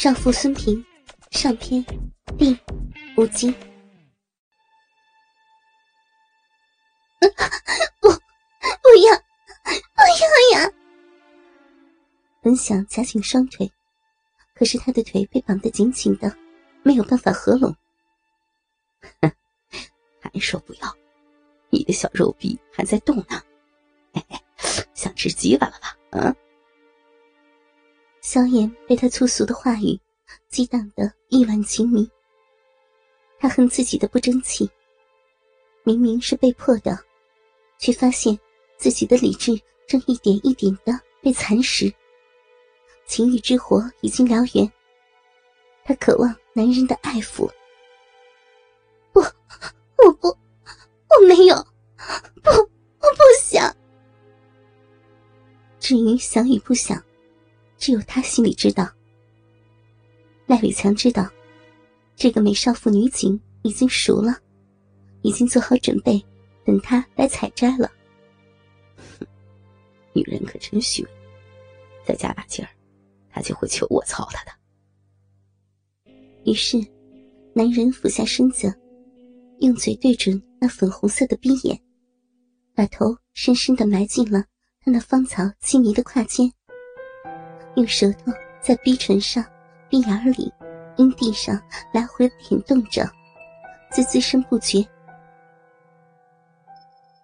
少妇孙平，上篇，第五集。不，不要，不要呀！本想夹紧双腿，可是他的腿被绑得紧紧的，没有办法合拢。还说不要？你的小肉臂还在动呢，嘿嘿，想吃鸡巴了吧？嗯。萧炎被他粗俗的话语激荡得意乱情迷，他恨自己的不争气，明明是被迫的，却发现自己的理智正一点一点的被蚕食，情欲之火已经燎原，他渴望男人的爱抚。不，我不，我没有，不，我不想。至于想与不想。只有他心里知道。赖伟强知道，这个美少妇女警已经熟了，已经做好准备，等他来采摘了。哼，女人可真虚伪，再加把劲儿，他就会求我操他的。于是，男人俯下身子，用嘴对准那粉红色的逼眼，把头深深的埋进了他那芳草轻迷的胯间。用舌头在逼唇上、逼眼里、阴蒂上来回舔动着，滋滋声不绝。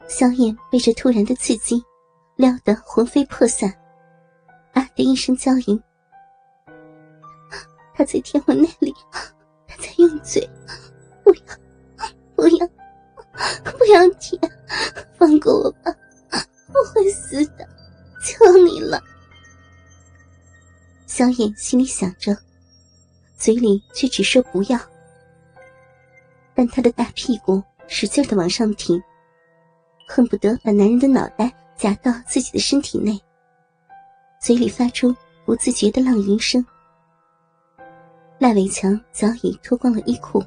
萧炎被这突然的刺激撩得魂飞魄散，啊的一声娇吟。他在舔我那里，他在用嘴，不要，不要，不要舔，放过我吧，萧炎心里想着，嘴里却只说不要。但他的大屁股使劲的往上挺，恨不得把男人的脑袋夹到自己的身体内，嘴里发出不自觉的浪吟声。赖伟强早已脱光了衣裤，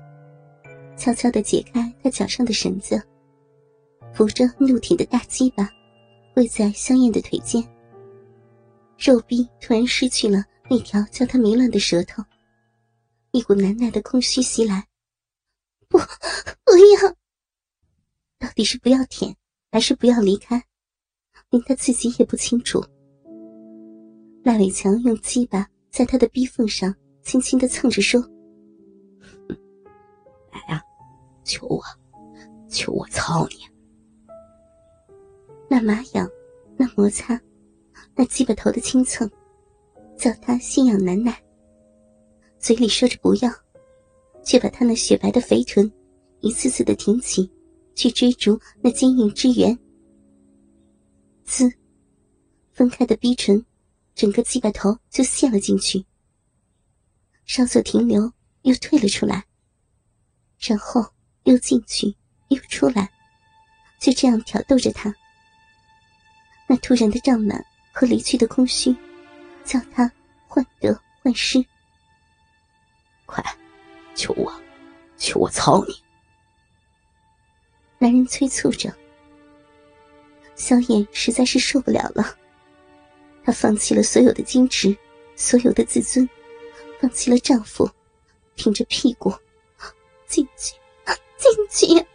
悄悄的解开他脚上的绳子，扶着怒挺的大鸡巴，跪在香艳的腿间，肉壁突然失去了。那条叫他迷乱的舌头，一股难耐的空虚袭来。不，不要！到底是不要舔，还是不要离开？连他自己也不清楚。赖伟强用鸡巴在他的逼缝上轻轻的蹭着，说：“来呀，求我，求我操你！”那麻痒，那摩擦，那鸡巴头的轻蹭。叫他信仰难耐，嘴里说着不要，却把他那雪白的肥臀一次次的挺起，去追逐那坚硬之源。滋，分开的逼唇，整个鸡巴头就陷了进去，稍作停留，又退了出来，然后又进去，又出来，就这样挑逗着他。那突然的胀满和离去的空虚。叫他患得患失，快，求我，求我操你！男人催促着。萧炎实在是受不了了，他放弃了所有的矜持，所有的自尊，放弃了丈夫，挺着屁股进去，进去，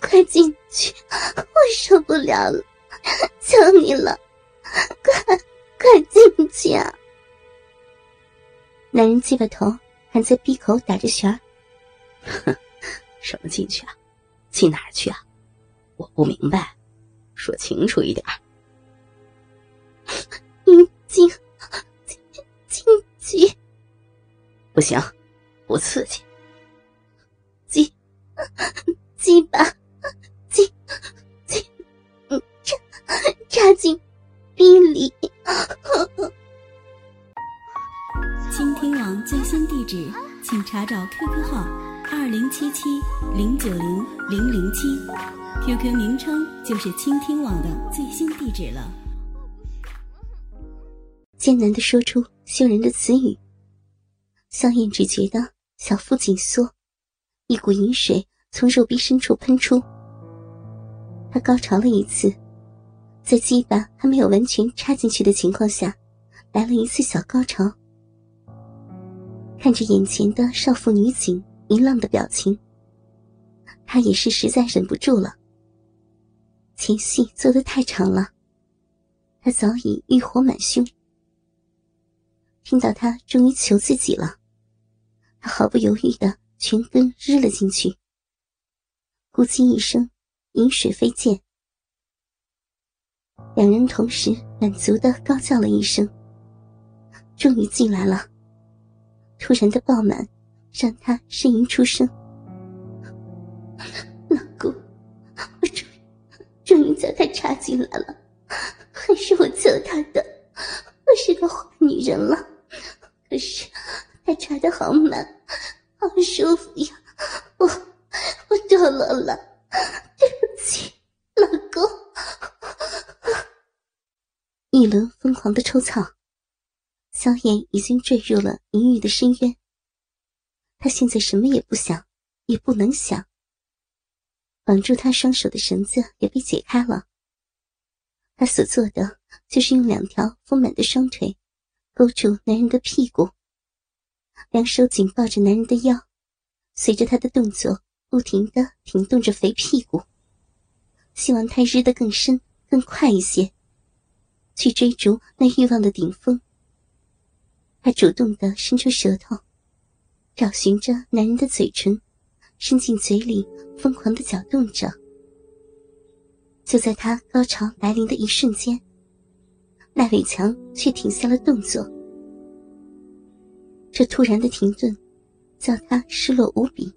快进去！我受不了了，求你了，快！快进去啊！男人鸡巴头还在闭口打着旋儿。哼，什么进去啊？进哪儿去啊？我不明白，说清楚一点。阴茎，进进去。不行，不刺激。鸡，鸡巴，，QQ 名称就是倾听网的最新地址了。艰难的说出羞人的词语，萧燕只觉得小腹紧缩，一股淫水从肉壁深处喷出。他高潮了一次。在鸡巴还没有完全插进去的情况下，来了一次小高潮。看着眼前的少妇女警淫浪的表情，他也是实在忍不住了。前戏做得太长了，他早已欲火满胸。听到他终于求自己了，他毫不犹豫的全根日了进去。咕叽一声，饮水飞溅，两人同时满足的高叫了一声，终于进来了。突然的爆满，让他呻吟出声。老公，终于叫他插进来了，还是我求他的。我是个坏女人了，可是他插的好满，好舒服呀！我我堕落了，对不起，老公。一轮疯狂的抽草。萧炎已经坠入了淫欲的深渊。他现在什么也不想，也不能想。绑住他双手的绳子也被解开了。她所做的就是用两条丰满的双腿勾住男人的屁股，两手紧抱着男人的腰，随着他的动作不停的挺动着肥屁股，希望他日得更深、更快一些，去追逐那欲望的顶峰。他主动的伸出舌头，找寻着男人的嘴唇，伸进嘴里，疯狂的搅动着。就在他高潮来临的一瞬间，赖伟强却停下了动作。这突然的停顿，叫他失落无比。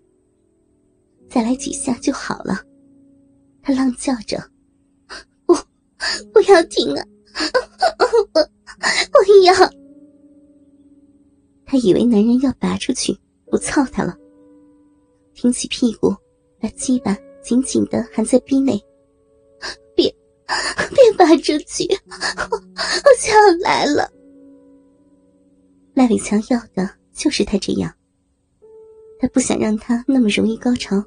再来几下就好了，他浪叫着：“不，不要停啊！我，我要。”他以为男人要拔出去，不操他了。挺起屁股，把鸡巴紧紧的含在逼内。别，别拔出去！我我就要来了。赖伟强要的就是他这样。他不想让他那么容易高潮，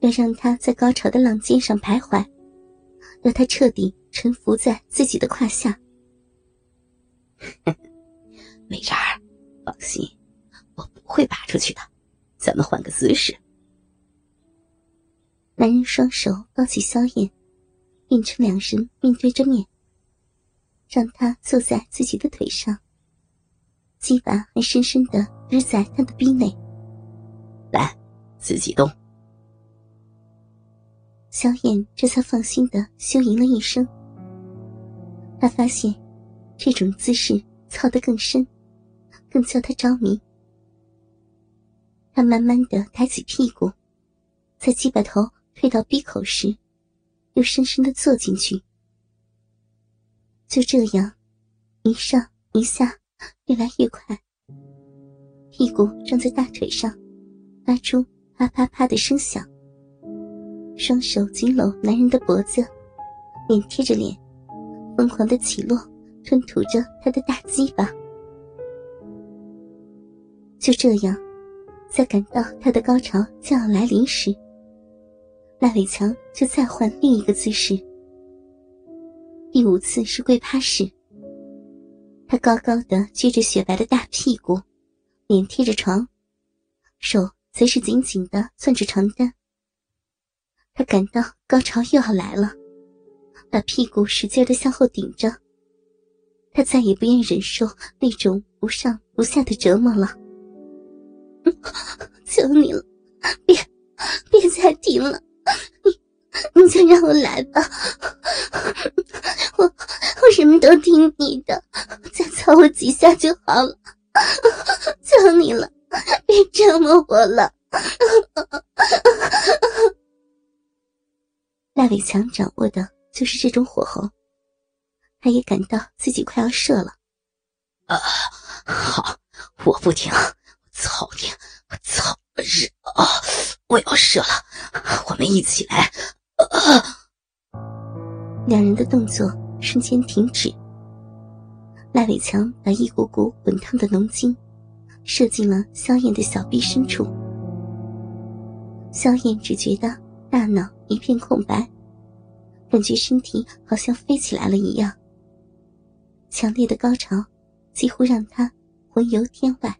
要让他在高潮的浪尖上徘徊，要他彻底臣服在自己的胯下。美人儿。放心，我不会拔出去的。咱们换个姿势。男人双手抱起萧燕，变成两人面对着面，让她坐在自己的腿上，鸡巴还深深的日在他的逼内。来，自己动。萧燕这才放心的休吟了一声。他发现，这种姿势操得更深。更叫他着迷。他慢慢的抬起屁股，在鸡巴头推到鼻口时，又深深的坐进去。就这样，一上一下，越来越快。屁股撞在大腿上，发出啪啪啪的声响。双手紧搂男人的脖子，脸贴着脸，疯狂的起落，吞吐着他的大鸡巴。就这样，在感到他的高潮将要来临时，赖伟强就再换另一个姿势。第五次是跪趴式，他高高的撅着雪白的大屁股，脸贴着床，手则是紧紧的攥着床单。他感到高潮又要来了，把屁股使劲的向后顶着。他再也不愿忍受那种不上不下的折磨了。求你了，别别再停了，你你就让我来吧，我我什么都听你的，再操我几下就好了，求你了，别折磨我了。赖伟强掌握的就是这种火候，他也感到自己快要射了。啊，好，我不停。操你！我操！日啊！我要射了！我们一起来！两人的动作瞬间停止。赖伟强把一股股滚烫的浓精射进了萧燕的小臂深处。萧燕只觉得大脑一片空白，感觉身体好像飞起来了一样。强烈的高潮几乎让她魂游天外。